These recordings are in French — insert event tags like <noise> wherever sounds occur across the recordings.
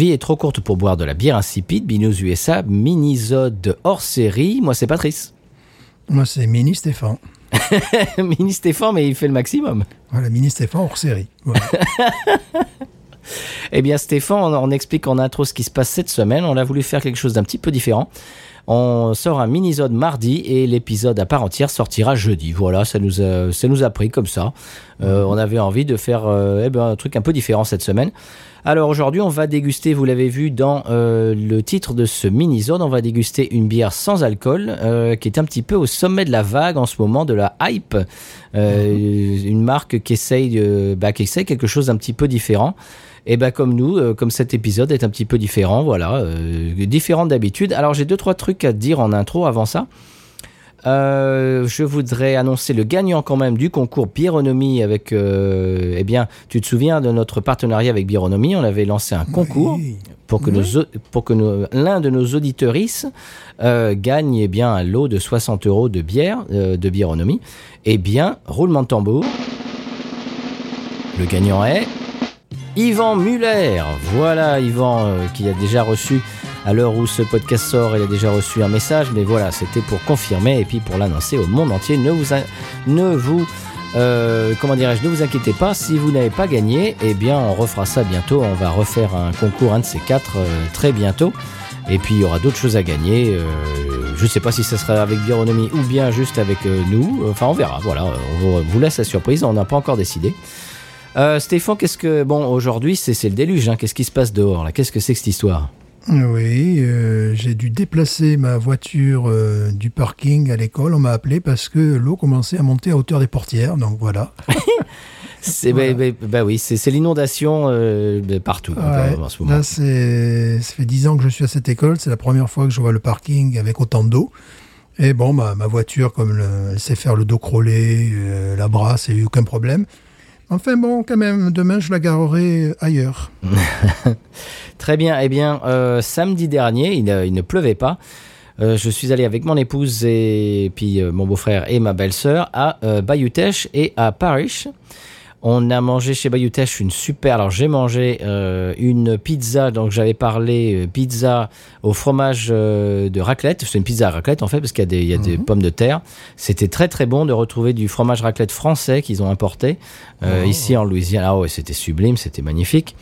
Vie est trop courte pour boire de la bière insipide. Binous USA, minisode hors série. Moi, c'est Patrice. Moi, c'est Mini Stéphane. <laughs> Mini Stéphane, mais il fait le maximum. Voilà, Mini Stéphane hors série. Voilà. <laughs> Eh bien, Stéphane, on, on explique en intro ce qui se passe cette semaine. On a voulu faire quelque chose d'un petit peu différent. On sort un mini-sode mardi et l'épisode à part entière sortira jeudi. Voilà, ça nous a, ça nous a pris comme ça. Euh, on avait envie de faire euh, eh ben, un truc un peu différent cette semaine. Alors aujourd'hui, on va déguster, vous l'avez vu dans euh, le titre de ce mini-zone, on va déguster une bière sans alcool qui est un petit peu au sommet de la vague en ce moment, de la hype. Euh, Une marque qui essaye, bah, qui essaye quelque chose d'un petit peu différent. Et bah comme nous, euh, comme cet épisode est un petit peu différent, voilà, euh, différent d'habitude. Alors j'ai deux trois trucs à te dire en intro avant ça. Euh, je voudrais annoncer le gagnant quand même du concours Bironomie avec, euh, eh bien, tu te souviens de notre partenariat avec Bironomie, on avait lancé un concours Oui. pour que, nos, au- pour que l'un de nos auditeuristes euh, gagne eh bien, un lot de 60 euros de bière de Bironomie. Eh bien, roulement de tambour. Le gagnant est Yvan Muller. Voilà Yvan euh, qui a déjà reçu, à l'heure où ce podcast sort, il a déjà reçu un message, mais voilà, c'était pour confirmer et puis pour l'annoncer au monde entier. Ne vous, euh, comment dirais-je, ne vous inquiétez pas, si vous n'avez pas gagné, eh bien on refera ça bientôt. On va refaire un concours, un de ces quatre, euh, très bientôt. Et puis il y aura d'autres choses à gagner. je ne sais pas si ça sera avec Bironomie ou bien juste avec nous. Enfin, on verra. Voilà, on vous, vous laisse la surprise. On n'a pas encore décidé. Euh, Stéphane, qu'est-ce que bon aujourd'hui c'est le déluge. Hein. Qu'est-ce qui se passe dehors là? Qu'est-ce que c'est que cette histoire? Oui, euh, j'ai dû déplacer ma voiture euh, du parking à l'école. On m'a appelé parce que l'eau commençait à monter à hauteur des portières. Donc voilà. <laughs> C'est Voilà. bah, bah, bah oui, c'est l'inondation euh, partout peu, Ouais. en ce moment. Là, c'est, ça fait dix ans que je suis à cette école. C'est la première fois que je vois le parking avec autant d'eau. Et bon, ma, voiture, comme le- elle sait faire le dos crawlé, la brasse, il n'y a eu aucun problème. Enfin bon, quand même, demain, je la garerai ailleurs. <laughs> Très bien. Eh bien, euh, samedi dernier, il, ne- il ne pleuvait pas. Euh, je suis allé avec mon épouse et puis euh, mon beau-frère et ma belle-sœur à euh, Bayutech et à Paris. On a mangé chez Bayutech une super. Alors j'ai mangé euh, une pizza. Donc j'avais parlé euh, pizza au fromage euh, de raclette. C'est une pizza à raclette en fait parce qu'il y a des, il y a des pommes de terre. C'était très très bon de retrouver du fromage raclette français qu'ils ont importé euh, ici en Louisiane. Ah ouais, c'était sublime, c'était magnifique.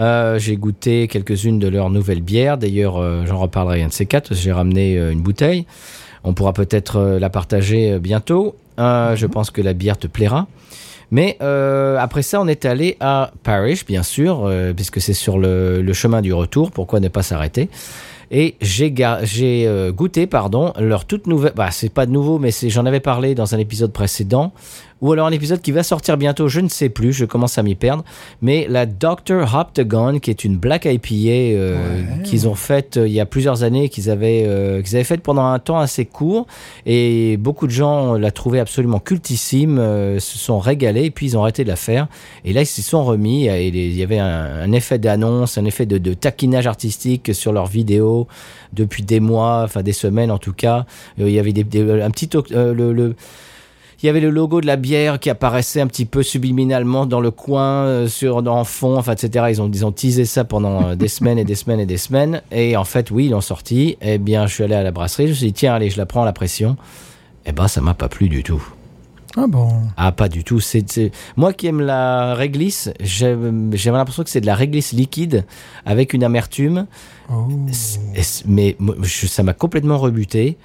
Euh, j'ai goûté quelques-unes de leurs nouvelles bières. D'ailleurs, euh, j'en reparlerai un de ces quatre. J'ai ramené euh, une bouteille. On pourra peut-être la partager bientôt. Je pense que la bière te plaira. Mais euh, après ça, on est allé à Paris, bien sûr, euh, puisque c'est sur le chemin du retour. Pourquoi ne pas s'arrêter? Et j'ai euh, goûté, pardon, leur toute nouvelle. Bah, c'est pas de nouveau, mais j'en avais parlé dans un épisode précédent, ou alors un épisode qui va sortir bientôt. Je ne sais plus. Je commence à m'y perdre. Mais la Dr Hoptagon, qui est une Black IPA euh, Ouais. qu'ils ont faite euh, il y a plusieurs années, qu'ils avaient qu'ils avaient faite pendant un temps assez court, et beaucoup de gens la trouvaient absolument cultissime, se sont régalés, et puis ils ont arrêté de la faire. Et là, ils s'y sont remis. Et il y avait un, un effet d'annonce, un effet de, de taquinage artistique sur leurs vidéos depuis des mois, enfin des semaines en tout cas. Euh, il y avait des- un petit euh, le, le- il y avait le logo de la bière qui apparaissait un petit peu subliminalement dans le coin, euh, sur en fond, enfin, etc. Ils ont, ils ont teasé ça pendant euh, des <laughs> semaines et des semaines et des semaines. Et en fait, oui, ils l'ont sorti. Eh bien, je suis allé à la brasserie. Je me suis dit, tiens, allez, je la prends à la pression. Eh ben, ça m'a pas plu du tout. Ah bon Ah, pas du tout. C'est, Moi qui aime la réglisse, j'ai- l'impression que c'est de la réglisse liquide avec une amertume. Oh. Mais je- ça m'a complètement rebuté.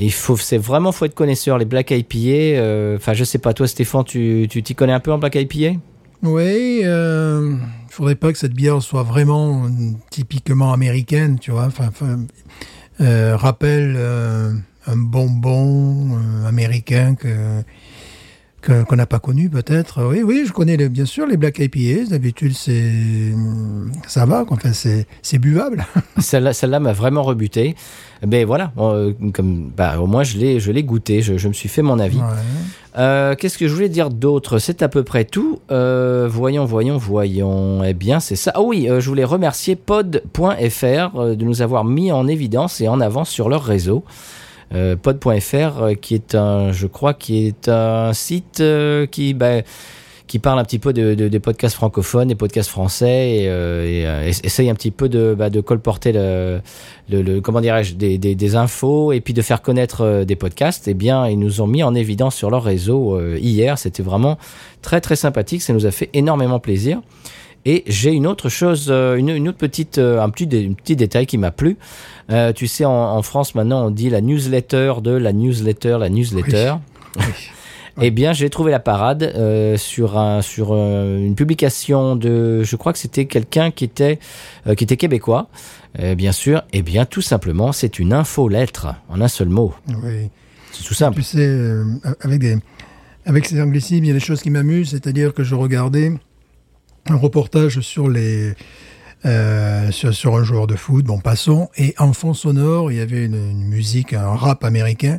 Il faut, c'est vraiment, faut être connaisseur. Les Black IPA, euh, enfin, je sais pas, toi, Stéphane, tu, tu t'y connais un peu en Black IPA Oui, euh, faudrait pas que cette bière soit vraiment euh, typiquement américaine, tu vois. Enfin, euh, rappelle euh, un bonbon euh, américain que qu'on n'a pas connu peut-être. Oui, oui, je connais les- bien sûr les Black IPAs. D'habitude, c'est ça va. Enfin, c'est buvable. <laughs> Celle-là, m'a vraiment rebuté. Mais voilà, euh, comme, bah, au moins, je l'ai, je l'ai goûté. Je, je me suis fait mon avis. Ouais. Euh, qu'est-ce que je voulais dire d'autre? C'est à peu près tout. Euh, voyons, voyons, voyons. Eh bien, c'est ça. Ah oui, je voulais remercier pod.fr de nous avoir mis en évidence et en avant sur leur réseau. Euh, pod.fr, euh, qui est un, je crois, qui est un site euh, qui, bah, qui parle un petit peu de, de- des podcasts francophones, des podcasts français, et, et, ess- essaye un petit peu de, bah, de colporter le, le, comment dirais-je, des, des, infos et puis de faire connaître des podcasts. Eh bien, ils nous ont mis en évidence sur leur réseau hier. C'était vraiment très très sympathique. Ça nous a fait énormément plaisir. Et j'ai une autre chose, euh, une, une autre petite, euh, un petit, dé- un petit détail qui m'a plu. Euh, tu sais, en, en France maintenant, on dit la newsletter de la newsletter, la newsletter. <laughs> Eh bien, j'ai trouvé la parade euh, sur un sur euh, une publication de, je crois que c'était quelqu'un qui était euh, qui était québécois, bien sûr. Eh bien, tout simplement, c'est une infolettre en un seul mot. Oui. C'est tout simple. Tu sais, avec, des, avec ces anglicismes, il y a des choses qui m'amusent, c'est-à-dire que je regardais un reportage sur les euh, sur, sur un joueur de foot, bon passons, et en fond sonore, il y avait une, une musique, un rap américain,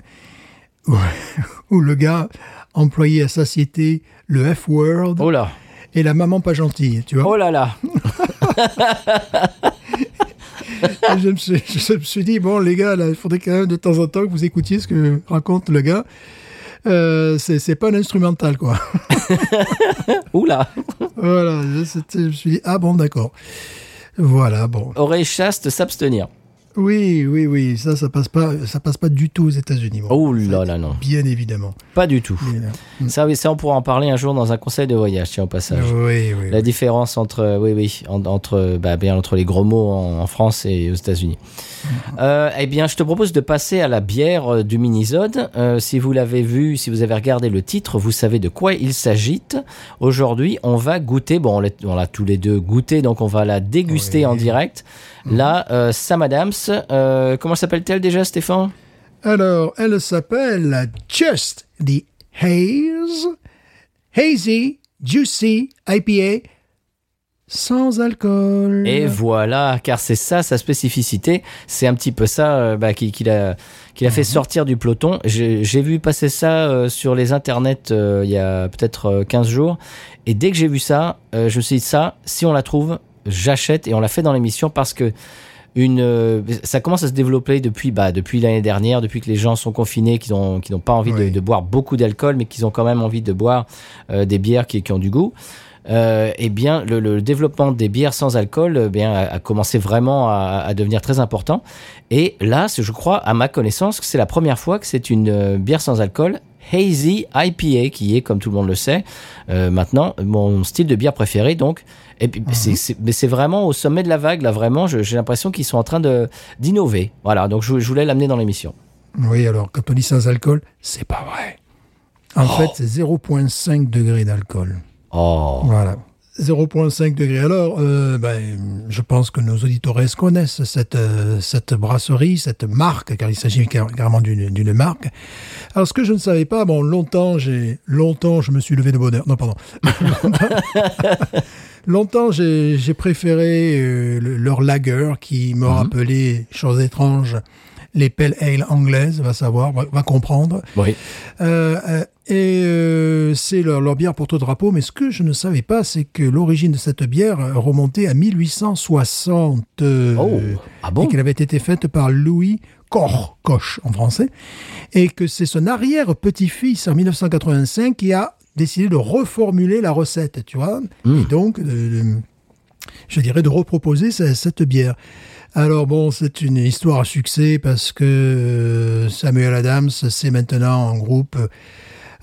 où, <laughs> où le gars employait à satiété le F-word Oh là, et la maman pas gentille, tu vois. oh là là. <laughs> Je, me suis, je me suis dit, bon, les gars, il faudrait quand même de temps en temps que vous écoutiez ce que raconte le gars. Euh, c'est pas un instrumental, quoi. <laughs> Ouh là. voilà, je, je me suis dit, ah bon, d'accord. Voilà, bon. Oreille chaste, s'abstenir. Oui, oui, oui, ça, ça passe pas, ça passe pas du tout aux États-Unis. bon. Oh là là, non. Bien évidemment. Pas du tout. Ça, oui, ça, on pourra en parler un jour dans un conseil de voyage, tiens, au passage. oui, oui. La différence entre, oui, oui, en- entre, bah, bien entre les gros mots en, en France et aux États-Unis. Euh, eh bien, je te propose de passer à la bière euh, du Minisode. Euh, si vous l'avez vu, si vous avez regardé le titre, vous savez de quoi il s'agit. Aujourd'hui, on va goûter. Bon, on l'a on l'a tous les deux goûté, donc on va la déguster Oui. en direct. Là, euh, Sam Adams. euh, comment s'appelle-t-elle déjà, Stéphane? Alors, elle s'appelle Just the Haze, Hazy, Juicy, IPA, sans alcool. Et voilà, car c'est ça sa spécificité. C'est un petit peu ça euh, bah, qui, qui l'a qui fait sortir du peloton. J'ai vu passer ça euh, sur les internets euh, il y a peut-être euh, 15 jours. Et dès que j'ai vu ça, je me suis dit ça, si on la trouve, j'achète et on la fait dans l'émission parce que une, euh, ça commence à se développer depuis, bah, depuis l'année dernière, depuis que les gens sont confinés, qu'ils ont, qu'ils n'ont pas envie de, Oui. de boire beaucoup d'alcool, mais qu'ils ont quand même envie de boire euh, des bières qui, qui ont du goût. Euh, eh bien, le, le développement des bières sans alcool, eh bien, a, a commencé vraiment à, à devenir très important. Et là, je crois, à ma connaissance, que c'est la première fois que c'est une euh, bière sans alcool hazy IPA qui est, comme tout le monde le sait, euh, maintenant mon style de bière préféré. Donc, et puis, c'est- c'est- mais c'est vraiment au sommet de la vague là. Vraiment, j'ai l'impression qu'ils sont en train d'innover. Voilà. Donc, je, je voulais l'amener dans l'émission. Oui, alors, quand on dit sans alcool, c'est pas vrai. En fait, c'est 0,5 degré d'alcool. Oh. Voilà. 0,5 degré. Alors, euh, ben, je pense que nos auditeurs connaissent cette, euh, cette brasserie, cette marque, car il s'agit car- carrément d'une d'une marque. Alors, ce que je ne savais pas, bon, longtemps, j'ai longtemps, je me suis levé de bonheur. Non, pardon. <laughs> longtemps, j'ai j'ai préféré euh, le- leur lager qui me rappelait, chose étrange, les pale ale anglaises, va savoir, va, va comprendre. Oui. Euh, euh, et euh, c'est leur, leur bière porte-drapeau, mais ce que je ne savais pas, c'est que l'origine de cette bière euh, remontait à 1860. euh, Oh. Ah et bon. qu'elle avait été faite par Louis Koch, Koch en français, et que c'est son arrière-petit-fils en 1985 qui a décidé de reformuler la recette, tu vois, Mm. et donc, de- je dirais, de reproposer ce- cette bière. Alors bon, c'est une histoire à succès parce que euh, Samuel Adams, c'est maintenant un groupe.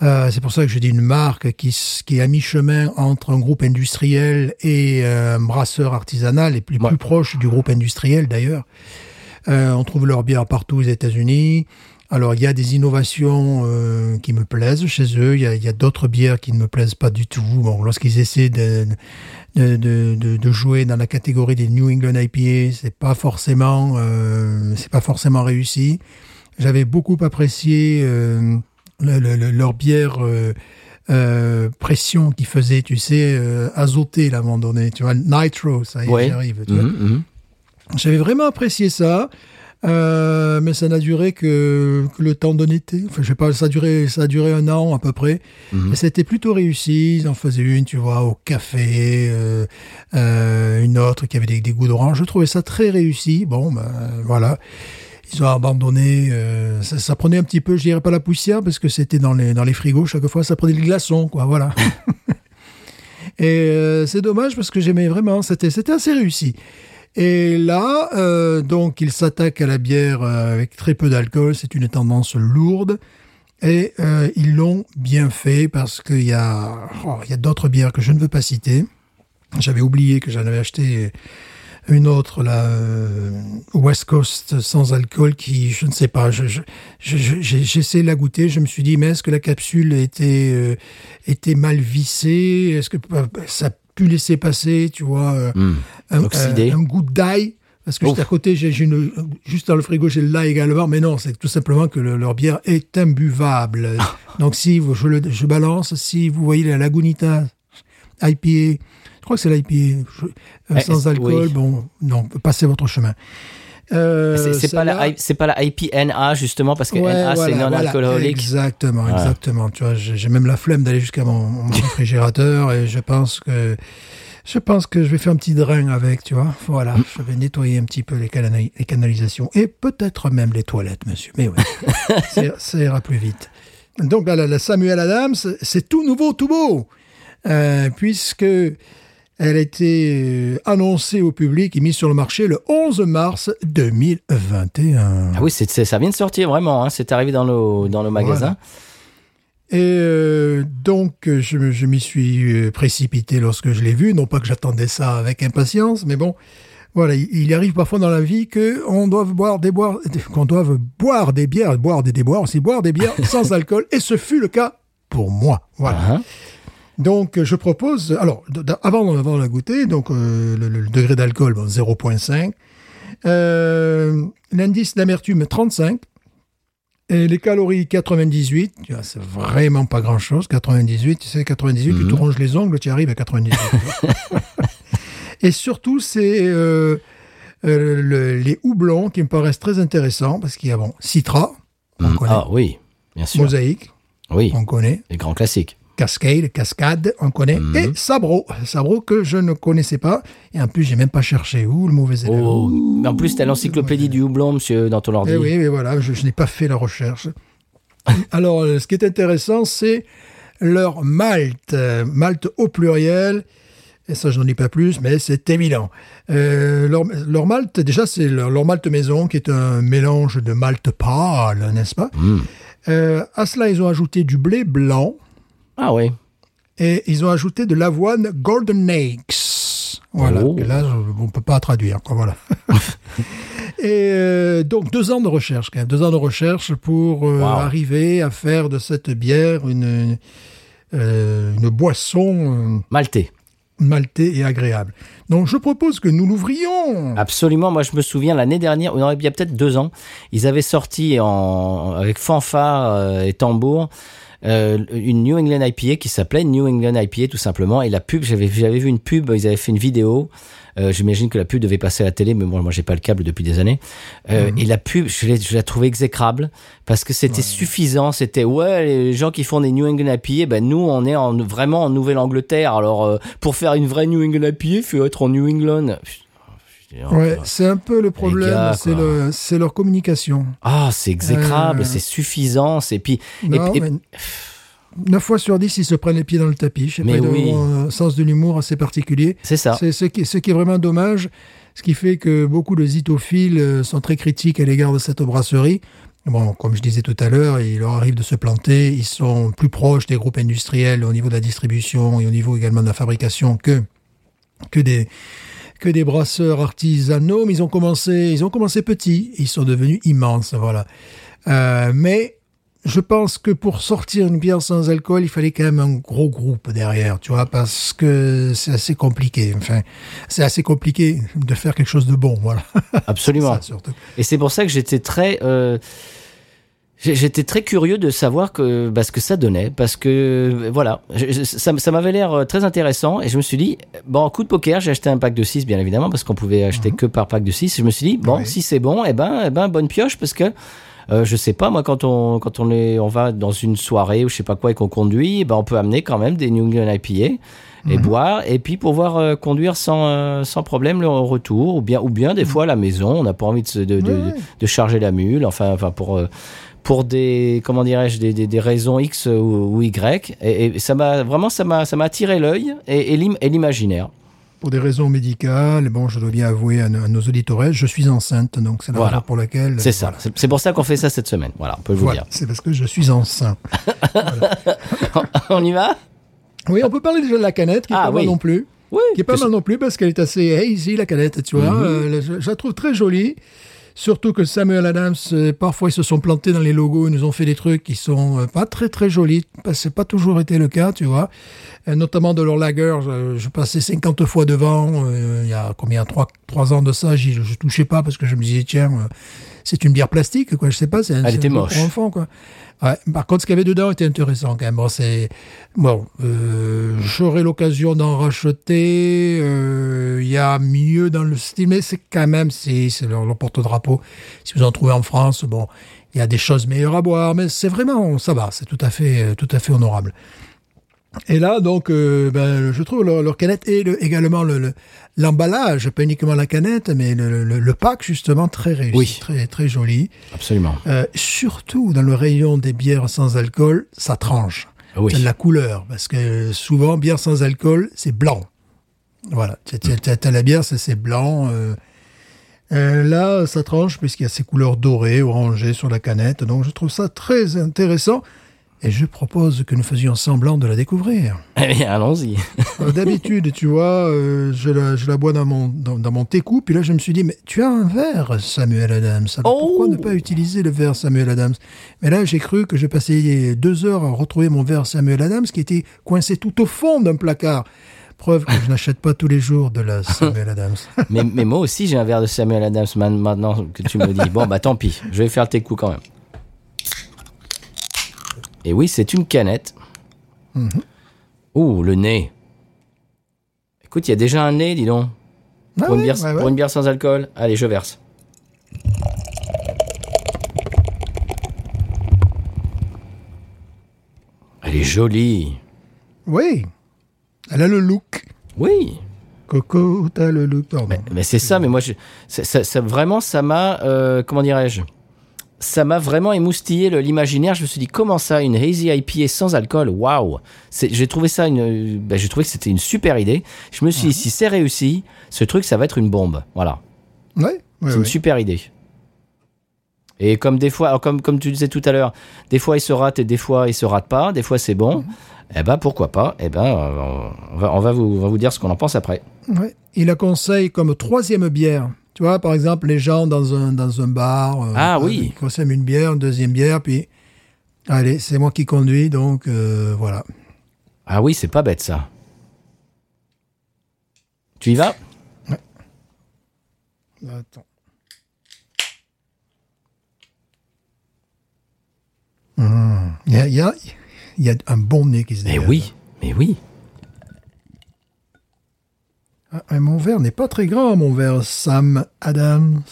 Euh, c'est pour ça que je dis une marque qui, qui est à mi-chemin entre un groupe industriel et euh, un brasseur artisanal, et plus, Ouais. plus proche du groupe industriel d'ailleurs. Euh, on trouve leur bière partout aux États-Unis. Alors, il y a des innovations euh, qui me plaisent chez eux. Il y a, y a d'autres bières qui ne me plaisent pas du tout. Bon, lorsqu'ils essaient de, de, de, de- de jouer dans la catégorie des New England IPA, c'est pas forcément, euh, c'est pas forcément réussi. J'avais beaucoup apprécié euh, le- le- le- leur bière euh, euh, pression qui faisait, tu sais, euh, azoté là, à un moment donné. Tu vois, nitro, ça y Ouais. arrive. Mhm, mhm. J'avais vraiment apprécié ça, euh, mais ça n'a duré que, que le temps d'un été. Enfin, je sais pas, ça a duré, ça a duré un an à peu près. Mhm. Et c'était plutôt réussi. Ils en faisaient une, tu vois, au café, euh, euh, une autre qui avait des, des goûts d'orange. Je trouvais ça très réussi. Bon, ben voilà. Ils ont abandonné. euh, ça, ça prenait un petit peu, je dirais pas la poussière, parce que c'était dans les, dans les frigos chaque fois. Ça prenait le glaçon, quoi. Voilà. <laughs> Et euh, c'est dommage parce que j'aimais vraiment, c'était c'était assez réussi. Et là, euh, donc, il s'attaque à la bière avec très peu d'alcool. C'est une tendance lourde. Et ils l'ont bien fait parce qu'il y a, oh, il y a d'autres bières que je ne veux pas citer. J'avais oublié que j'en avais acheté une autre, là, euh, West Coast sans alcool, qui, je ne sais pas, je, je, je- je- j'ai j'ai essayé de la goûter, je me suis dit, mais est-ce que la capsule était, euh, était mal vissée? Est-ce que euh, ça a pu laisser passer, tu vois, Hmm. un, un- un goût d'ail? Parce que juste Ouf. à côté, j'ai j'ai une, juste dans le frigo, j'ai le l'ail également. Mais non, c'est tout simplement que le- leur bière est imbuvable. Donc si vous- je, le, je balance, si vous voyez la Lagunita IPA, crois que c'est l'IPA, je- euh, Eh, sans alcool, oui. bon, non, passez votre chemin. Euh, C'est pas c'est pas la IPNA justement parce que Ouais, NA c'est non voilà. alcoolique. Exactement, Voilà. exactement. Tu vois, j'ai même la flemme d'aller jusqu'à mon, mon <laughs> réfrigérateur et je pense que je pense que je vais faire un petit drain avec, tu vois. Voilà, je vais nettoyer un petit peu les, canali- les canalisations et peut-être même les toilettes, monsieur. Mais oui, <laughs> ça, ira plus vite. Donc là, la, la Samuel Adams, c'est tout nouveau, tout beau, euh, puisque elle a été euh, annoncée au public et mise sur le marché le 11 mars 2021. Ah oui, ça vient de sortir vraiment. hein. C'est arrivé dans nos dans nos magasins. Et euh, donc, je, je m'y suis euh, précipité lorsque je l'ai vu. Non pas que j'attendais ça avec impatience, mais bon, voilà, il, arrive parfois dans la vie que on doive boire des <laughs> qu'on doive boire des bières, boire des déboires, aussi boire des bières <laughs> sans alcool. Et ce fut le cas pour moi. Voilà. Hein Donc, je propose. Alors, avant, avant de la goûter, donc euh, le, le degré d'alcool, bon, 0,5. Euh, L'indice d'amertume, 35. Et les calories, 98. Tu vois, c'est vraiment pas grand-chose. 98, tu sais, 98, tu te ronges les ongles, tu arrives à 98. <laughs> Et surtout, c'est euh, euh, le- les houblons qui me paraissent très intéressants parce qu'il y a, bon, Citra, on connaît. Ah oui, bien sûr. Mosaïque, Oui, on connaît. les grands classiques. Cascade, Cascade, on connaît, Mhm. et Sabro, Sabro que je ne connaissais pas, et en plus j'ai même pas cherché où le mauvais élève. Oh, mais en plus, t'as l'encyclopédie du houblon, monsieur, dans ton ordi. Eh oui, mais voilà, je, je n'ai pas fait la recherche. <laughs> Alors, euh, ce qui est intéressant, c'est leur malt, euh, malt au pluriel. Et ça, je n'en dis pas plus, mais c'est évident. Euh, leur, leur malt, déjà, c'est leur, leur malt maison, qui est un mélange de malt pâle, n'est-ce pas? Mm. Euh, À cela, ils ont ajouté du blé blanc, Ah oui. et ils ont ajouté de l'avoine Golden Eggs. Voilà, Oh. Et là, on peut pas traduire, quoi, voilà. <laughs> et euh, donc, deux ans de recherche, quand même, deux ans de recherche pour euh, Wow. arriver à faire de cette bière une, euh, une boisson Maltais. maltée et agréable. Donc, je propose que nous l'ouvrions. Absolument. Moi, je me souviens l'année dernière, il y a peut-être deux ans, ils avaient sorti en, avec fanfare et tambour euh, une New England IPA qui s'appelait New England IPA tout simplement. Et la pub, j'avais j'avais vu une pub, ils avaient fait une vidéo. Euh, J'imagine que la pub devait passer à la télé, mais bon, moi j'ai pas le câble depuis des années. Euh, Et la pub, je, l'ai- je la trouvais exécrable parce que c'était suffisant. C'était ouais, les gens qui font des New England IPA, ben nous on est en, vraiment en Nouvelle-Angleterre. Alors euh, pour faire une vraie New England IPA, il faut être en New England. Ouais, c'est un peu le problème, c'est quoi. le- c'est leur communication. Ah, c'est exécrable, Euh, c'est suffisant, c'est puis Non, et- mais 9 fois sur 10, ils se prennent les pieds dans le tapis. Je sais Mais pas, oui. ils ont un sens de l'humour assez particulier. c'est ça. C'est ce qui, ce qui est vraiment dommage, ce qui fait que beaucoup de zitophiles euh, sont très critiques à l'égard de cette brasserie. Bon, comme je disais tout à l'heure, il leur arrive de se planter. Ils sont plus proches des groupes industriels au niveau de la distribution et au niveau également de la fabrication que que des que des brasseurs artisanaux. Mais ils ont commencé, ils ont commencé petits, ils sont devenus immenses, voilà. Euh, mais je pense que pour sortir une bière sans alcool, il fallait quand même un gros groupe derrière, tu vois, parce que c'est assez compliqué. Enfin, c'est assez compliqué de faire quelque chose de bon, voilà. Absolument. <laughs> Ça, surtout. Et c'est pour ça que j'étais très, euh, j'étais très curieux de savoir que, bah, ce que ça donnait, parce que voilà, je- ça, ça m'avait l'air euh, très intéressant, et je me suis dit, bon, coup de poker, j'ai acheté un pack de 6, bien évidemment, parce qu'on pouvait acheter que par pack de 6. Je me suis dit, bon, Oui. si c'est bon, eh ben, eh ben, bonne pioche, parce que euh, je sais pas, moi, quand on, quand on est, on va dans une soirée ou je sais pas quoi et qu'on conduit, eh ben, on peut amener quand même des New England IPA. et boire, et puis pouvoir euh, conduire sans, euh, sans problème le retour, ou bien, ou bien des fois à la maison, on n'a pas envie de, de, de- de charger la mule, enfin, enfin pour, euh, pour des, comment dirais-je, des, des, des raisons X ou, ou Y, et, et ça m'a vraiment, ça m'a ça m'a attiré l'œil et, et l'im- et l'imaginaire. Pour des raisons médicales, bon, je dois bien avouer à, nos- auditeurs, je suis enceinte, donc c'est la Voilà. raison pour laquelle. C'est ça, c'est c'est pour ça qu'on fait ça cette semaine, voilà, on peut vous Voilà, dire. c'est parce que je suis enceinte. <laughs> on y va? Oui, on peut parler déjà de la canette, qui est Ah, pas mal oui. non plus. Oui, Qui est pas mal non plus parce qu'elle est assez hazy, la canette, tu vois. Mhm. Euh, je, je la trouve très jolie. Surtout que Samuel Adams, euh, parfois ils se sont plantés dans les logos, ils nous ont fait des trucs qui sont euh, pas très très jolis. C'est pas toujours été le cas, tu vois. Notamment de leur lager, je, je passais 50 fois devant, euh, il y a combien, 3, trois ans de ça, je, touchais pas parce que je me disais, tiens, euh, c'est une bière plastique, quoi, je sais pas. c'est un- Elle était moche. Pour enfants, quoi. Ouais, par contre, ce qu'il y avait dedans était intéressant quand même. Bon, c'est bon. euh, J'aurai l'occasion d'en racheter. Il y a mieux dans le style, mais c'est quand même c'est c'est leur, leur porte-drapeau. Si vous en trouvez en France, bon, il y a des choses meilleures à boire, mais c'est vraiment ça va. C'est tout à fait tout à fait honorable. Et là, donc, euh, ben, je trouve leur, leur canette et le- également le- le- l'emballage, pas uniquement la canette, mais le, pack justement très réussi, Oui. très très joli. absolument. Euh, surtout dans le rayon des bières sans alcool, ça tranche. Oui. C'est de la couleur, parce que souvent, bière sans alcool, c'est blanc. Voilà, t'as- la bière, c'est c'est blanc. euh. Euh, là, ça tranche puisqu'il y a ces couleurs dorées, orangées sur la canette. Donc, je trouve ça très intéressant. Et je propose que nous faisions semblant de la découvrir. Eh bien, allons-y. Euh, D'habitude, tu vois, euh, je, la, je la bois dans mon, dans, dans mon puis là, je me suis dit, mais tu as un verre, Samuel Adams. Alors, Oh Pourquoi ne pas utiliser le verre Samuel Adams? Mais là, j'ai cru que j'ai passé deux heures à retrouver mon verre Samuel Adams qui était coincé tout au fond d'un placard. Preuve que je n'achète pas tous les jours de la Samuel Adams. <laughs> mais, mais moi aussi, j'ai un verre de Samuel Adams maintenant que tu me dis. Bon, bah tant pis, je vais faire tes coups quand même. Et oui, c'est une canette. Ouh, le nez. Écoute, il y a déjà un nez, dis donc. Ah Pour, une bière, ouais, ouais. pour une bière sans alcool. Allez, je verse. Elle est jolie. Oui, elle a le look. Oui. Coco, t'as le look. Pardon. Mais, mais c'est ça, mais moi, je, ça, ça- ça- vraiment, ça m'a, euh, comment dirais-je? Ça m'a vraiment émoustillé l'imaginaire. Je me suis dit, comment ça, une hazy IPA sans alcool? Waouh J'ai trouvé ça une, ben, j'ai trouvé que c'était une super idée. Je me suis dit, si c'est réussi, ce truc, ça va être une bombe. Voilà, Ouais, ouais, c'est ouais. une super idée. Et comme des fois, alors comme, comme tu disais tout à l'heure, des fois il se rate et des fois il se rate pas, des fois c'est bon. Eh ben pourquoi pas? Eh ben on va, on va vous, on va vous dire ce qu'on en pense après. Ouais. Il la conseille comme troisième bière. Tu vois, par exemple, les gens dans un, dans un bar. euh, Ah oui. Ils consomment une bière, une deuxième bière, puis. Allez, c'est moi qui conduis, donc euh, voilà. Ah oui, c'est pas bête ça. Tu y vas? Attends. Hum. Il y, y, a, il y a un bon nez qui se Mais dégage. oui, mais oui. Ah, mon verre n'est pas très grand, mon verre Sam Adams.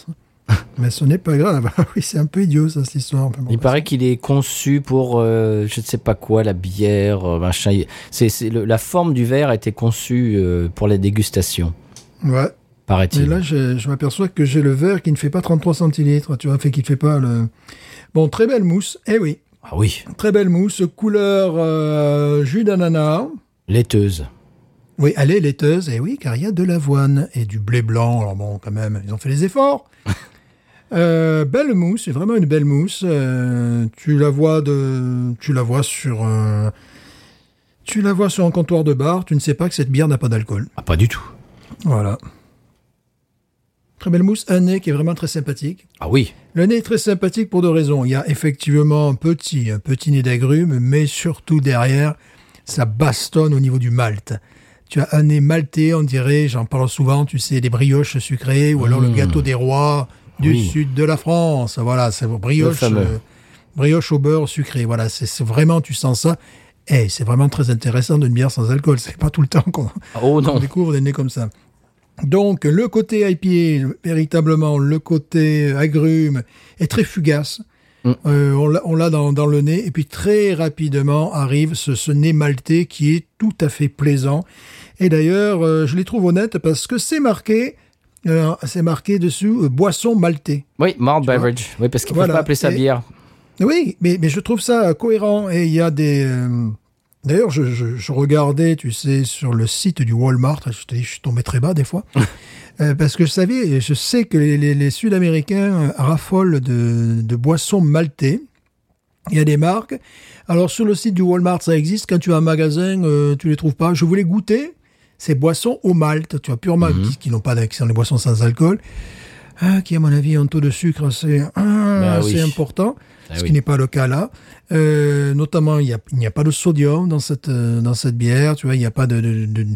<laughs> Mais ce n'est pas grave. <laughs> Ah oui, c'est un peu idiot, ça, cette histoire. Bon, Il bah, paraît qu'il est conçu pour, euh, je ne sais pas quoi, la bière, euh, machin. C'est, la forme du verre a été conçue euh, pour la dégustation, Ouais. Mais paraît-il. là, je, m'aperçois que j'ai le verre qui ne fait pas 33 centilitres, tu vois, fait qu'il ne fait pas le... Bon, très belle mousse. Eh oui, Ah oui, très belle mousse, couleur euh, jus d'ananas. laiteuse. Oui, elle est laiteuse, et oui, car il y a de l'avoine et du blé blanc. Alors bon, quand même, ils ont fait les efforts. <laughs> Euh, belle mousse, c'est vraiment une belle mousse. Euh, tu la vois de, tu la vois sur, un- tu la vois sur un comptoir de bar. Tu ne sais pas que cette bière n'a pas d'alcool. Ah, pas du tout. Voilà. Très belle mousse, un nez qui est vraiment très sympathique. Ah oui, Le nez est très sympathique pour deux raisons. Il y a effectivement un petit, un petit nez d'agrumes, mais surtout derrière, ça bastonne au niveau du malt. Tu as un nez maltais, on dirait, j'en parle souvent, tu sais, des brioches sucrées, ou alors le Mmh. gâteau des rois du Oui. sud de la France. Voilà, c'est brioche, euh, brioche au beurre sucré. Voilà, c'est vraiment, tu sens ça. Et c'est vraiment très intéressant d'une bière sans alcool. C'est pas tout le temps qu'on oh on non. découvre des nez comme ça. Donc, le côté IPA, véritablement, le côté agrume est très fugace. Mm. Euh, on l'a- dans, dans le nez. Et puis, très rapidement arrive ce, ce nez maltais qui est tout à fait plaisant. Et d'ailleurs, euh, je les trouve honnêtes parce que c'est marqué, euh, c'est marqué dessus euh, boisson maltais. Oui, malt beverage. Oui, parce qu'ils ne Voilà. peuvent pas appeler ça Et- bière. Oui, mais, mais je trouve ça cohérent. Et il y a des. euh, D'ailleurs, je, je, je regardais, tu sais, sur le site du Walmart. Je te dis, je suis tombé très bas des fois. <laughs> Euh, parce que je savais, je sais que les, les- les Sud-Américains euh, raffolent de, de boissons maltais. Il y a des marques. Alors, sur le site du Walmart, ça existe. Quand tu as un magasin, euh, tu les trouves pas. Je voulais goûter ces boissons au malt. Tu vois, pure malt, qui, qui n'ont pas d'accès, sont les boissons sans alcool. Ah, qui, à mon avis, ont un taux de sucre assez, ah, Bah oui. important. Ah ce oui. qui n'est pas le cas là. Euh, notamment, il a- n'y a, pas de sodium dans cette, euh, dans cette bière. Tu vois, il n'y a pas de, de, de,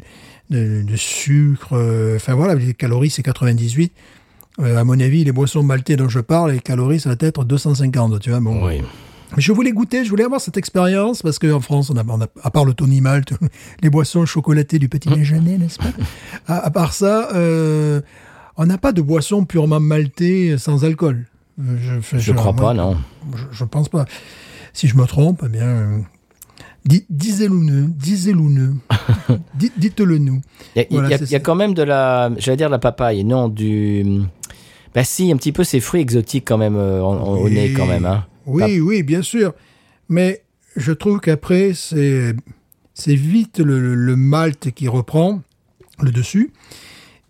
de- de sucre. euh, Enfin, voilà, les calories, c'est 98. Euh, à mon avis, les boissons maltais dont je parle, les calories, ça va être 250, tu vois. Bon, Oui. mais je voulais goûter, je voulais avoir cette expérience parce qu'en France, on a, on a- à part le Tony Malt, <laughs> les boissons chocolatées du petit déjeuner, n'est-ce pas? À, à part ça, euh, on n'a pas de boisson purement maltais sans alcool. Je, Je crois pas, non. Je, je pense pas. Si je me trompe, eh bien, euh, di- disez-le-nous, disez-le-nous, <laughs> Di- dites-le nous. Il y a, y y quand même de la, j'allais dire de la papaye, non du. Bah si, un petit peu ces fruits exotiques quand même euh, au Oui. nez quand même. Hein. Oui, oui, bien sûr. Mais je trouve qu'après, c'est c'est vite le, le- le malt qui reprend le dessus.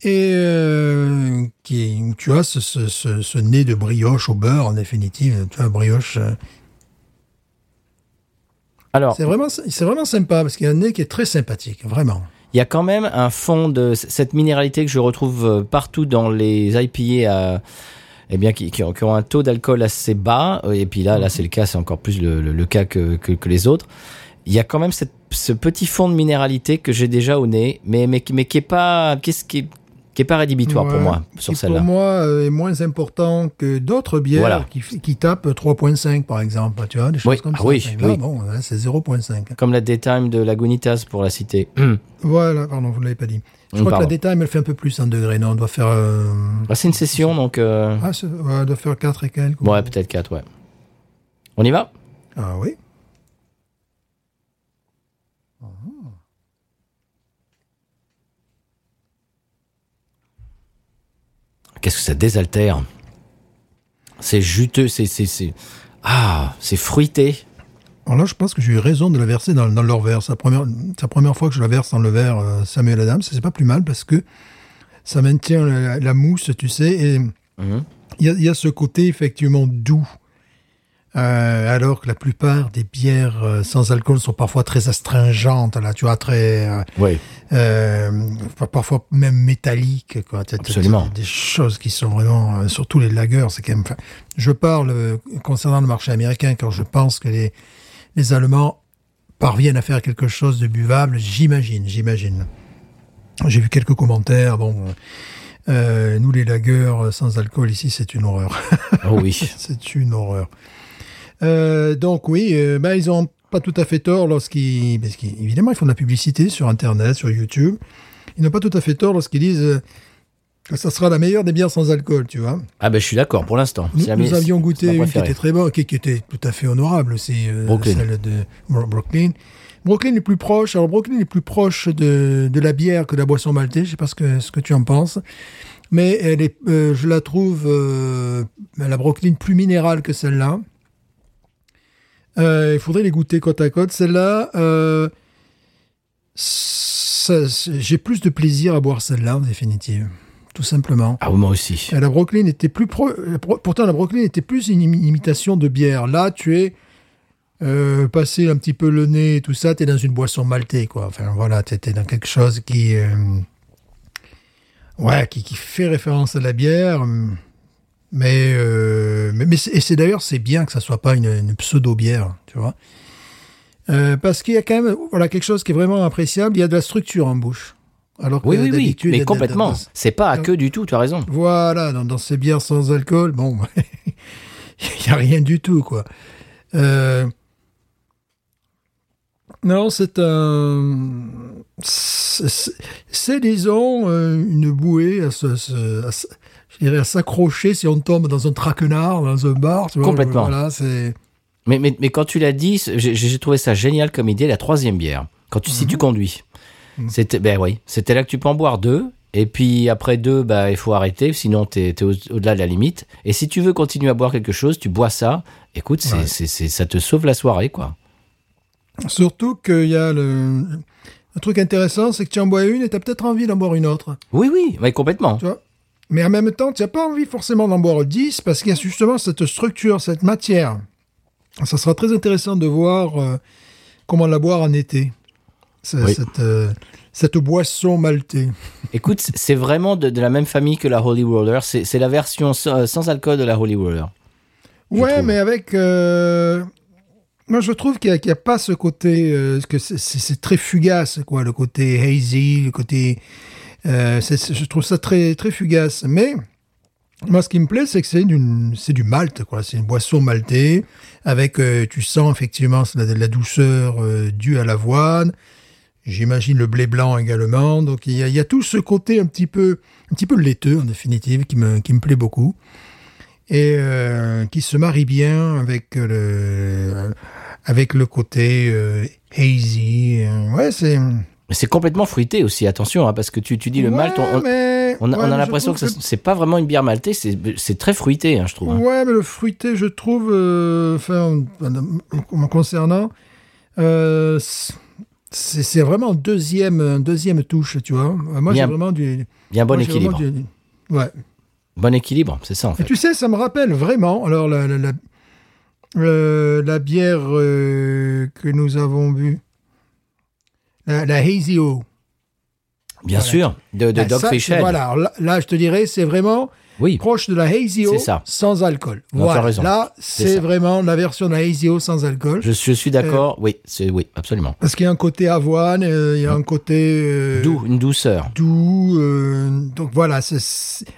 Et euh, qui, tu as ce, ce, ce- ce nez de brioche au beurre, en définitive. Tu vois, brioche. euh, Alors, C'est vraiment, c'est vraiment sympa parce qu'il y a un nez qui est très sympathique, vraiment. il y a quand même un fond de cette minéralité que je retrouve euh, partout dans les IPA à, eh bien, qui, qui ont, qui un taux d'alcool assez bas. Et puis là, là, c'est le cas, c'est encore plus le, le- le cas que, que, que les autres. Il y a quand même cette, ce petit fond de minéralité que j'ai déjà au nez, mais, mais, qui- mais qui est pas, qu'est-ce qui est, qui est pas rédhibitoire pour moi sur celle-là. Pour moi, euh, est moins important que d'autres bières Voilà. qui, qui tapent 3.5, par exemple. Tu vois, des choses Oui, comme ah ça. oui, là, oui. bon, là, c'est 0.5. Comme la Daytime de Lagunitas pour la citer. <clears throat> Voilà, pardon, vous ne l'avez pas dit. Je crois pardon. que la Daytime, elle fait un peu plus en degrés, non On doit faire... euh, Ah, c'est une session, donc. euh, Ah, ouais, elle doit faire 4 et quelques. Ouais, peut-être 4, ouais. On y va? Ah oui Qu'est-ce que ça désaltère C'est juteux, c'est. c'est- c'est- Ah, c'est fruité. Alors là, je pense que j'ai eu raison de la verser dans, dans leur verre. C'est la première, la première fois que je la verse dans le verre euh, Samuel Adams. C'est pas plus mal parce que ça maintient la, la mousse, tu sais, et Mhm. il y a, y a ce côté effectivement doux. Euh, alors que la plupart des bières euh, sans alcool sont parfois très astringentes, là, tu vois, très, euh, Oui. Euh, par- parfois même métalliques, quoi. Absolument. Des choses qui sont vraiment, euh, surtout les lagers, c'est quand même. je parle euh, concernant le marché américain quand je pense que les les Allemands parviennent à faire quelque chose de buvable, j'imagine, j'imagine. J'ai vu quelques commentaires, bon. euh, nous, les lagers euh, sans alcool ici, c'est une horreur. Oh oui. <laughs> C'est une horreur. Euh, donc oui, ben, ils ont pas tout à fait tort lorsqu'ils, parce qu'évidemment ils font de la publicité sur Internet, sur YouTube. Ils n'ont pas tout à fait tort lorsqu'ils disent euh, que ça sera la meilleure des bières sans alcool, tu vois. Ah ben je suis d'accord pour l'instant. Nous, avions goûté une qui était très bonne, qui, qui était tout à fait honorable aussi, euh, Brooklyn. celle de Bro- Brooklyn. Brooklyn est plus proche. Alors Brooklyn est plus proche de, de la bière que de la boisson maltaise. Je sais pas ce que ce que tu en penses, mais elle est, euh, je la trouve euh, la Brooklyn plus minérale que celle-là. Euh, il faudrait les goûter côte à côte. Celle-là, euh, j'ai plus de plaisir à boire celle-là en définitive, tout simplement. Ah moi aussi. Et la Brooklyn était plus pro... pourtant la Brooklyn était plus une imi- imitation de bière. Là, tu es euh, passé un petit peu le nez et tout ça, tu es dans une boisson maltais quoi. Enfin voilà, tu étais dans quelque chose qui ouais, qui, qui fait référence à la bière. Mais euh, mais, mais et c'est d'ailleurs c'est bien que ça soit pas une, une pseudo bière, tu vois. Euh, parce qu'il y a quand même voilà quelque chose qui est vraiment appréciable, il y a de la structure en bouche. Alors que Oui, oui, oui. Mais complètement. C'est pas à queue du tout, tu as raison. voilà, dans, dans ces bières sans alcool, bon, <laughs> il n'y a rien du tout, quoi. Euh, non, c'est un... c'est- disons, une bouée à se- je dirais à s'accrocher si on tombe dans un traquenard, dans un bar. Tu vois, Complètement. Voilà, c'est... Mais, mais, mais quand tu l'as dit, j'ai trouvé ça génial comme idée, la troisième bière. Quand tu, si tu conduis. C'était, ben oui, c'était là que tu peux en boire deux. Et puis après deux, bah, il faut arrêter, sinon t'es es au- au-delà de la limite. Et si tu veux continuer à boire quelque chose, tu bois ça. Écoute, c'est, Ouais. c'est, c'est- ça te sauve la soirée, quoi. Surtout qu'il y a le. Un truc intéressant, c'est que tu en bois une et tu as peut-être envie d'en boire une autre. Oui, oui, mais complètement. Tu vois? Mais en même temps, tu n'as pas envie forcément d'en boire 10 parce qu'il y a justement cette structure, cette matière. Ça sera très intéressant de voir euh, comment la boire en été. C'est- Oui. Cette, euh, cette boisson maltée. Écoute, c'est vraiment de, de la même famille que la Holy Roller. C'est, la version sans, sans alcool de la Holy Roller. Ouais, mais avec. euh, Moi, je trouve qu'il n'y a, pas ce côté. euh, que c'est très fugace, quoi. Le côté hazy, le côté. Euh, je trouve ça très, très fugace. Mais. Moi, ce qui me plaît, c'est que c'est du malt. C'est une boisson maltée avec, euh, tu sens effectivement la, douceur euh, due à l'avoine. J'imagine le blé blanc également. Donc il y, a, tout ce côté un petit peu, un petit peu laiteux en définitive qui me, qui me plaît beaucoup et qui se marie bien avec le, avec le côté hazy. Ouais, c'est. Mais c'est complètement fruité aussi, attention, hein, parce que tu, tu dis le Ouais, malt, on, on- mais- on a, ouais, on a mais je l'impression que, ça- c'est pas vraiment une bière maltaise, c'est, très fruité, hein, je trouve. hein. Ouais, mais le fruité, je trouve, euh, enfin, me concernant, euh, c'est vraiment un deuxième, un deuxième touche, tu vois. Moi, j'ai vraiment du. Bien bon moi, équilibre. du- Ouais. Bon équilibre, c'est ça en Et fait. tu sais, ça me rappelle vraiment, alors, la, la, la, euh, la bière euh, que nous avons vue, la, la Hazy O. Bien voilà. sûr, de, de Ah, c'est- Head. Voilà, là, là, je te dirais, c'est vraiment Oui, proche de la Hazy O sans alcool. Non, tu as voilà, raison. là, C'est vraiment la version de la Hazy O sans alcool. je, je suis d'accord. oui, c'est oui, absolument. Parce qu'il y a un côté avoine, euh, il y a un côté euh, Doux, une douceur. doux, euh, donc voilà.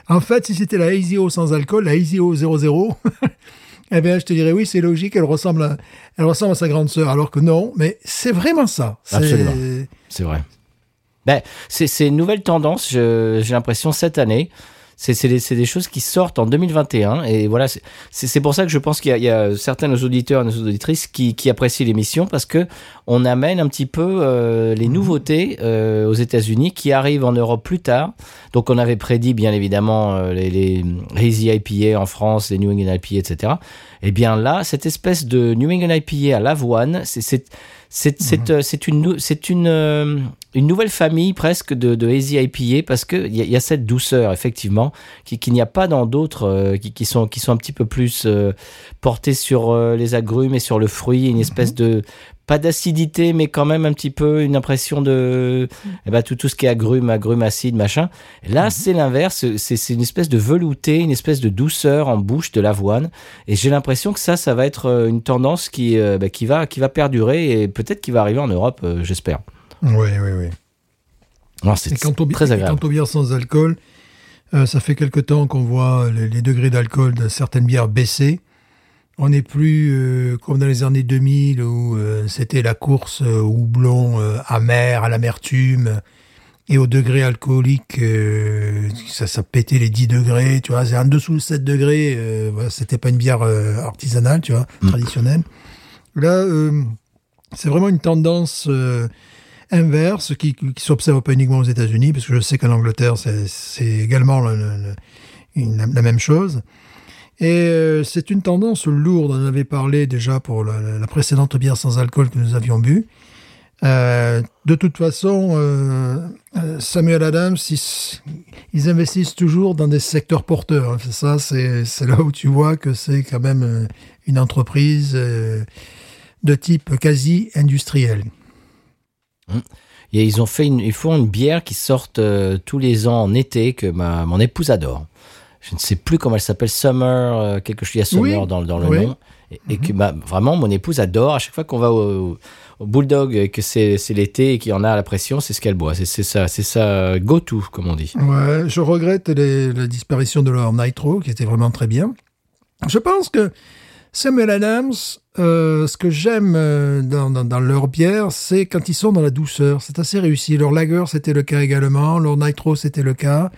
En fait, si c'était la Hazy O sans alcool, la Hazy O 00, <laughs> eh bien, je te dirais oui, c'est logique, elle ressemble à, sa grande sœur, alors que non, mais c'est vraiment ça. Absolument. C'est vrai. Ben, c'est une nouvelle tendance, j'ai l'impression, cette année. C'est des, des choses qui sortent en 2021. Et voilà, c'est- pour ça que je pense qu'il y, y a certains de nos auditeurs et nos auditrices qui, qui apprécient l'émission parce que on amène un petit peu euh, les nouveautés euh, aux États-Unis qui arrivent en Europe plus tard. Donc, on avait prédit, bien évidemment, euh, les, les Hazy IPA en France, les New England IPA, etc. Et bien là, cette espèce de New England IPA à l'avoine, c'est c'est c'est c'est, euh, c'est une nou- c'est une euh, une nouvelle famille presque de, de hazy IPA parce que il y, a- y a cette douceur effectivement qui qu'il n'y a pas dans d'autres euh, qui, qui sont qui sont un petit peu plus euh, portés sur euh, les agrumes et sur le fruit, une espèce de pas d'acidité mais quand même un petit peu une impression de eh ben, tout tout ce qui est agrumes, agrumes acides, machin. Là, c'est l'inverse, c'est une espèce de velouté, une espèce de douceur en bouche de l'avoine et j'ai l'impression que ça, ça va être euh, une tendance qui, bah, qui, va, qui va perdurer et peut-être qui va arriver en Europe, j'espère. Oui, oui, oui. Non, C'est Et quant aux, bi- très et agréable. quant aux bières sans alcool, euh, ça fait quelque temps qu'on voit les, les degrés d'alcool de certaines bières baisser. On n'est plus euh, comme dans les années 2000 où euh, c'était la course euh, au houblon euh, amer, à l'amertume et au degré alcoolique, euh, ça, ça pétait les 10 degrés, tu vois. C'est en dessous de 7 degrés, euh, voilà, c'était pas une bière euh, artisanale, tu vois, traditionnelle. Là, euh, c'est vraiment une tendance euh, inverse qui, qui s'observe pas uniquement aux États-Unis, parce que je sais qu'en Angleterre, c'est également la même chose. Et euh, c'est une tendance lourde. On en avait parlé déjà pour la, la précédente bière sans alcool que nous avions bu. Euh, de toute façon, euh, euh, Samuel Adams, ils, ils investissent toujours dans des secteurs porteurs. C'est ça, c'est là où tu vois que c'est quand même euh, une entreprise de type quasi industriel. Et ils ont fait une, ils font une bière qui sort euh, tous les ans en été que ma, mon épouse adore. Je ne sais plus comment elle s'appelle, Summer, euh, quelque chose, il y a Summer Oui, dans, dans le oui. nom. Et, et que bah, vraiment, mon épouse adore. À chaque fois qu'on va au, au Bulldog et que c'est l'été et qu'il y en a à la pression, c'est ce qu'elle boit. C'est c'est ça, c'est ça go-to, comme on dit. Ouais, je regrette les- la disparition de leur Nitro, qui était vraiment très bien. Je pense que Samuel Adams, euh, ce que j'aime euh, dans, dans, dans leur bière, c'est quand ils sont dans la douceur. C'est assez réussi. Leur Lager, c'était le cas également. Leur Nitro, c'était le cas.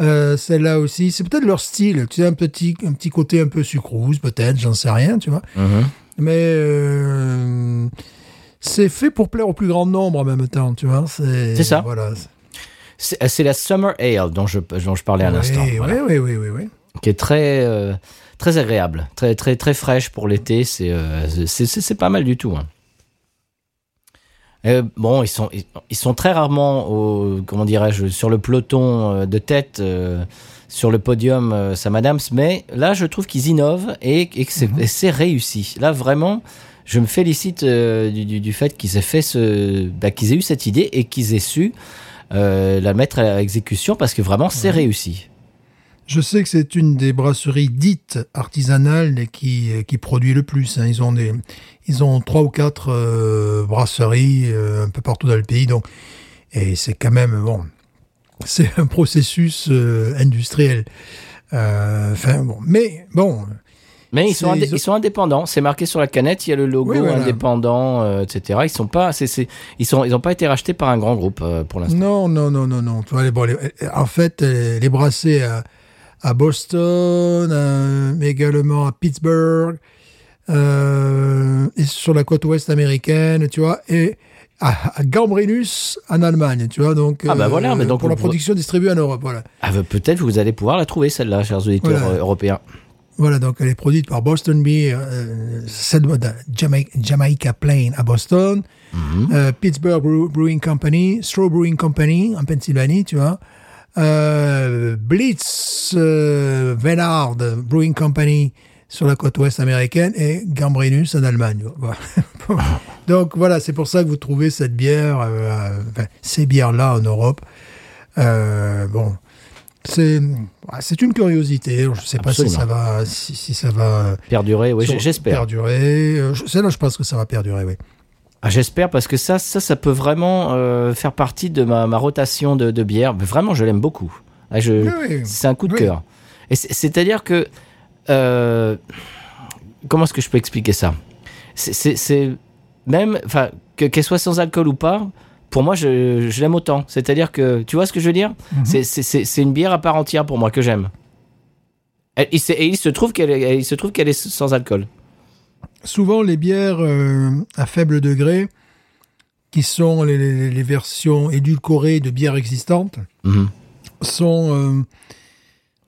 Euh, Celle-là aussi, c'est peut-être leur style. Tu sais, un petit, un petit côté un peu sucrose, peut-être, j'en sais rien, tu vois. Mhm. Mais euh, c'est fait pour plaire au plus grand nombre en même temps, tu vois. C'est ça. Voilà. C'est la Summer Ale dont je, dont je parlais à l'instant. Oui, voilà. oui, oui, oui, oui, qui est très très agréable, très très très fraîche pour l'été. C'est euh, c'est pas mal du tout. hein. Euh, bon, ils sont ils, ils sont très rarement au comment dirais-je sur le peloton euh, de tête euh, sur le podium euh, Sam Adams, mais là je trouve qu'ils innovent et, et que c'est et c'est réussi. Là vraiment. Je me félicite du, du, du fait qu'ils aient fait ce, bah, qu'ils aient eu cette idée et qu'ils aient su la mettre à exécution parce que vraiment c'est réussi. Je sais que c'est une des brasseries dites artisanales qui, qui produit le plus. hein. Ils ont des, ils ont trois ou quatre euh, brasseries euh, un peu partout dans le pays. Donc, et c'est quand même bon, <laughs> c'est un processus euh, industriel. Euh, Enfin bon, mais bon, Mais ils sont, ils ont- ils sont indépendants. C'est marqué sur la canette. Il y a le logo Oui, voilà. indépendant, euh, etc. Ils sont pas, ils sont, ils ont pas été rachetés par un grand groupe euh, pour l'instant. Non, non, non, non, non. Bon, les- en fait, les, brassés à, à Boston, euh, mais également à Pittsburgh, euh, et sur la côte ouest américaine, tu vois, et à, à Gambrinus en Allemagne, tu vois. Donc, Ah bah voilà, mais donc pour la production distribuée en Europe, voilà. Ah, bah, peut-être vous allez pouvoir la trouver celle-là, chers auditeurs Voilà. euh, européens. Voilà, donc elle est produite par Boston Beer, euh, celle de Jama- Jamaica Plain à Boston, Mhm. euh, Pittsburgh Brew- Brewing Company, Straw Brewing Company en Pennsylvanie, tu vois, euh, Blitz euh, Venard Brewing Company sur la côte ouest américaine et Gambrinus en Allemagne. <laughs> Voilà. donc voilà, c'est pour ça que vous trouvez cette bière, euh, enfin, ces bières-là en Europe. Euh, bon, c'est c'est une curiosité. Je ne sais pas si ça va, si, si ça va Perdurer, oui, j'espère. perdurer. Euh, Celle-là, je pense que ça va perdurer, oui. Ah, j'espère parce que ça, ça, ça peut vraiment euh, faire partie de ma, ma rotation de, de bière. Mais Vraiment, je l'aime beaucoup. Ah, je, Oui, oui. C'est un coup de Oui. cœur. Et c'est- c'est-à-dire que euh, comment est-ce que je peux expliquer ça? C'est- même, enfin, que- qu'elle soit sans alcool ou pas. Pour moi, je, je l'aime autant. C'est-à-dire que, tu vois ce que je veux dire? Mhm. C'est- C'est une bière à part entière pour moi que j'aime. Se- Et il se trouve qu'elle est, il se trouve qu'elle est sans alcool. Souvent, les bières euh, à faible degré, qui sont les, les- les versions édulcorées de bières existantes, Mhm. sont euh,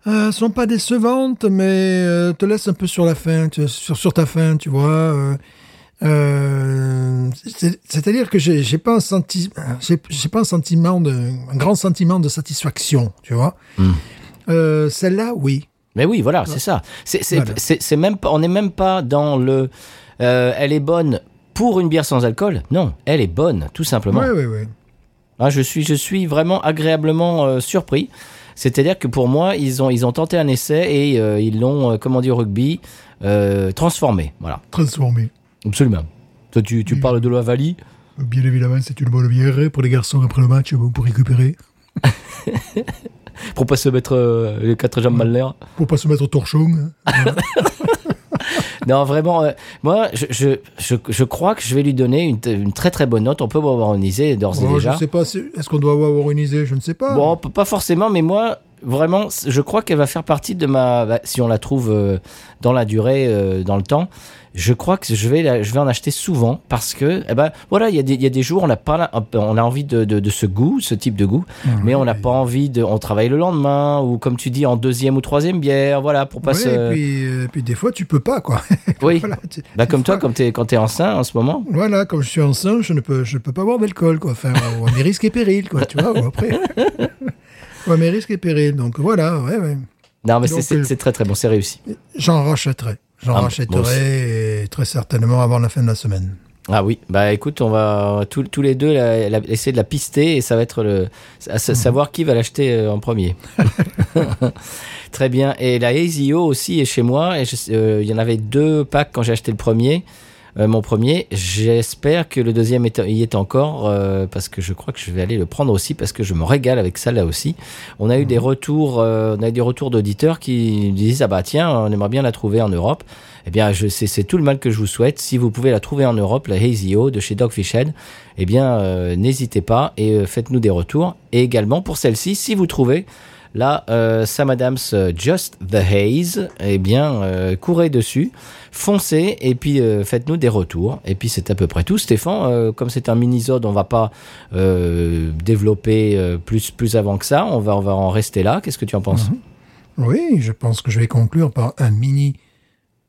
euh, sont pas décevantes, mais euh, te laissent un peu sur la fin, tu- sur, sur ta fin, tu vois. euh, c'est- C'est-à-dire que j'ai pas un senti, j'ai pas un sentiment de, un grand sentiment de satisfaction, tu vois. Euh, Celle-là, oui. Mais oui, voilà, c'est ça. C'est c'est- Voilà. c'est- même on n'est même pas dans le. euh, elle est bonne pour une bière sans alcool. Non, elle est bonne, tout simplement. Oui, oui, oui. Ah, je suis, je suis vraiment agréablement euh, surpris. C'est-à-dire que pour moi, ils ont, ils ont tenté un essai et euh, ils l'ont, comment dire, au rugby, transformé. Voilà, Transformé. absolument. Toi, tu, tu parles de la Valley Bien évidemment, c'est une bonne bière pour les garçons après le match pour récupérer, <laughs> <laughs> pour pas se mettre euh, les quatre jambes mal l'air. pour pas se mettre au torchon. hein. <laughs> Non, vraiment, euh, moi, je, je, je, je crois que je vais lui donner une, une très très bonne note. On peut m'harmoniser d'ores et Oh, déjà. je sais pas, si- est-ce qu'on doit avoir une Je ne sais pas. Bon, pas forcément, mais moi, vraiment, je crois qu'elle va faire partie de ma. bah, Si on la trouve euh, dans la durée, euh, dans le temps, je crois que je vais, la- je vais en acheter souvent parce que, eh ben, voilà, il y, a des- il y a des jours, on a pas, on a envie de, de, de ce goût, ce type de goût, mais on n'a pas envie de, on travaille le lendemain ou comme tu dis en deuxième ou troisième bière, voilà, pour pas Ouais, se. et puis, euh, puis des fois, tu peux pas, quoi. <laughs> oui. voilà, tu- Bah comme toi, comme t'es, quand t'es enceint en ce moment. Voilà, comme je suis enceinte, je ne peux, je peux pas boire d'alcool, quoi. Enfin, à mes risques et périls, quoi, tu vois, ou après. <laughs> Ouais, mes risques et périls. Donc voilà, ouais, ouais. Non, mais c'est- euh, c'est très très bon, c'est réussi. J'en rachèterai. J'en Ah, rachèterai très certainement avant la fin de la semaine. Ah oui, bah écoute, on va tous, tous les deux la- la- essayer de la pister et ça va être le à sa- savoir qui va l'acheter euh, en premier. <laughs> Très bien. Et la ASIO aussi est chez moi. Et euh, il y en avait deux packs quand j'ai acheté le premier. Euh, mon premier, j'espère que le deuxième est- y est encore euh, parce que je crois que je vais aller le prendre aussi parce que je me régale avec ça là aussi. On a eu des retours, euh, on a eu des retours d'auditeurs qui disent ah bah tiens, on aimerait bien la trouver en Europe. Eh bien, je sais, c'est tout le mal que je vous souhaite. Si vous pouvez la trouver en Europe, la Hazy O de chez Dogfish Head, eh bien, euh, n'hésitez pas et euh, faites-nous des retours. Et également pour celle-ci, si vous trouvez Là, euh, Sam Adams, euh, Just the Haze, eh bien, euh, courez dessus, foncez, et puis euh, faites-nous des retours. Et puis c'est à peu près tout. Stéphane, euh, comme c'est un mini-zode, on va pas euh, développer plus, plus avant que ça. On va, on va en rester là. Qu'est-ce que tu en penses? Oui, je pense que je vais conclure par un mini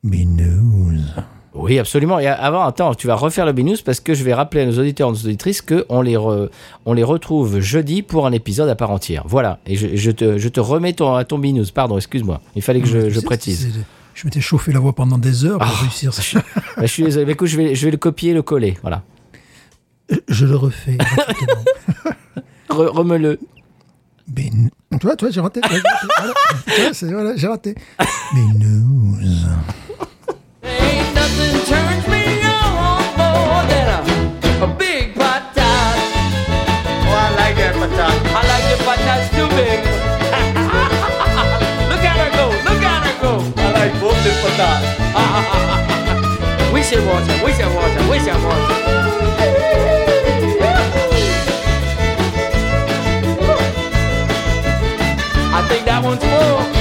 news. Oui, absolument. Et avant, attends, tu vas refaire le binous parce que je vais rappeler à nos auditeurs et nos auditrices qu'on les, re- on les retrouve jeudi pour un épisode à part entière. Voilà. Et je, je te, je te remets ton, à ton binous. Pardon, excuse-moi. Il fallait que je, précise. Je m'étais chauffé la voix pendant des heures pour Ah, réussir ça. Je, bah, je suis désolé. Mais écoute, je vais, je vais le copier et le coller. Voilà. Je le refais. <laughs> Re- Remets-le. Ben, tu vois, tu vois, j'ai raté. j'ai raté. Voilà, voilà, j'ai raté. Mais news. Ain't 不大。危险冒险，危险冒险，危险冒险。I <laughs> think that one's full.